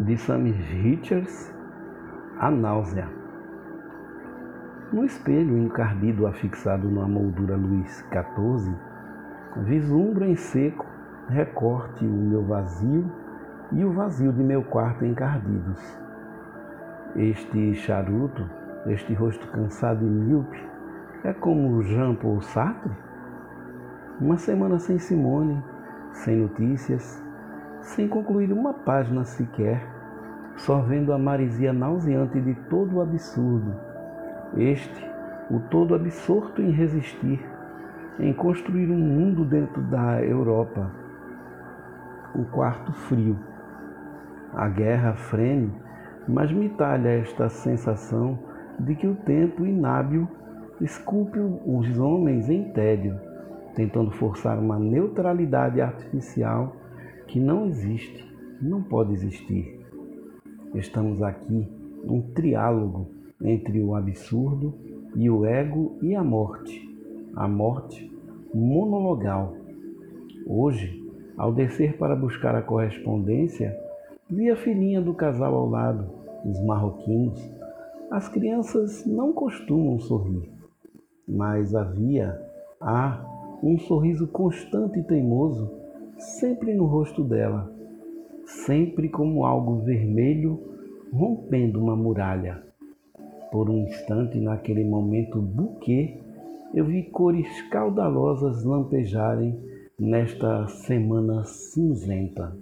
de Sam Richards, A Náusea. No espelho encardido afixado numa moldura luz 14, vislumbro em seco recorte o meu vazio e o vazio de meu quarto encardidos. Este charuto, este rosto cansado e míope, é como Jean Paul Sartre? Uma semana sem Simone, sem notícias, sem concluir uma página sequer, só vendo a marisia nauseante de todo o absurdo. Este, o todo absorto em resistir, em construir um mundo dentro da Europa. O quarto frio. A guerra frene, mas me talha esta sensação de que o tempo inábil esculpe os homens em tédio, tentando forçar uma neutralidade artificial que não existe, não pode existir. Estamos aqui um triálogo entre o absurdo e o ego e a morte, a morte monologal. Hoje, ao descer para buscar a correspondência, vi a filhinha do casal ao lado, os marroquinos. As crianças não costumam sorrir, mas havia, há, um sorriso constante e teimoso sempre no rosto dela, sempre como algo vermelho rompendo uma muralha. Por um instante, naquele momento buquê, eu vi cores caudalosas lampejarem nesta semana cinzenta.